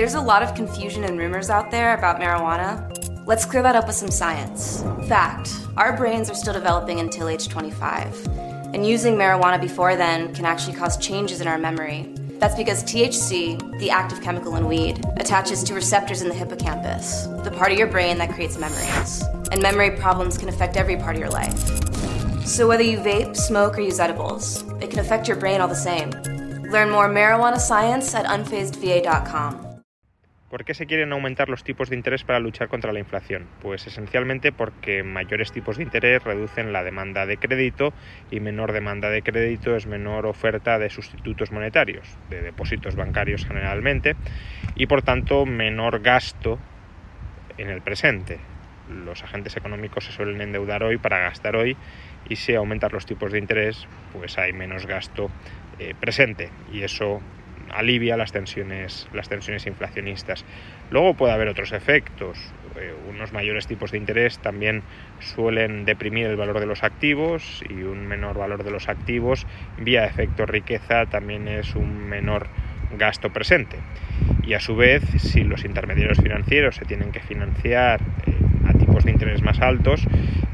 There's a lot of confusion and rumors out there about marijuana. Let's clear that up with some science. Fact our brains are still developing until age 25, and using marijuana before then can actually cause changes in our memory. That's because THC, the active chemical in weed, attaches to receptors in the hippocampus, the part of your brain that creates memories. And memory problems can affect every part of your life. So whether you vape, smoke, or use edibles, it can affect your brain all the same. Learn more marijuana science at unfazedva.com. ¿Por qué se quieren aumentar los tipos de interés para luchar contra la inflación? Pues esencialmente porque mayores tipos de interés reducen la demanda de crédito y menor demanda de crédito es menor oferta de sustitutos monetarios, de depósitos bancarios generalmente, y por tanto menor gasto en el presente. Los agentes económicos se suelen endeudar hoy para gastar hoy y si aumentan los tipos de interés, pues hay menos gasto eh, presente y eso alivia las tensiones, las tensiones inflacionistas. Luego puede haber otros efectos. Eh, unos mayores tipos de interés también suelen deprimir el valor de los activos y un menor valor de los activos vía efecto riqueza también es un menor gasto presente. Y a su vez, si los intermediarios financieros se tienen que financiar eh, a tipos de interés más altos,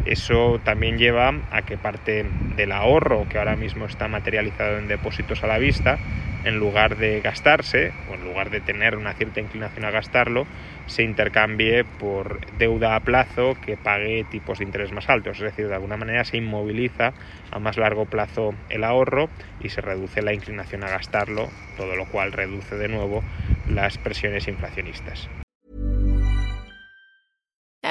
eso también lleva a que parte del ahorro que ahora mismo está materializado en depósitos a la vista en lugar de gastarse o en lugar de tener una cierta inclinación a gastarlo, se intercambie por deuda a plazo que pague tipos de interés más altos. Es decir, de alguna manera se inmoviliza a más largo plazo el ahorro y se reduce la inclinación a gastarlo, todo lo cual reduce de nuevo las presiones inflacionistas.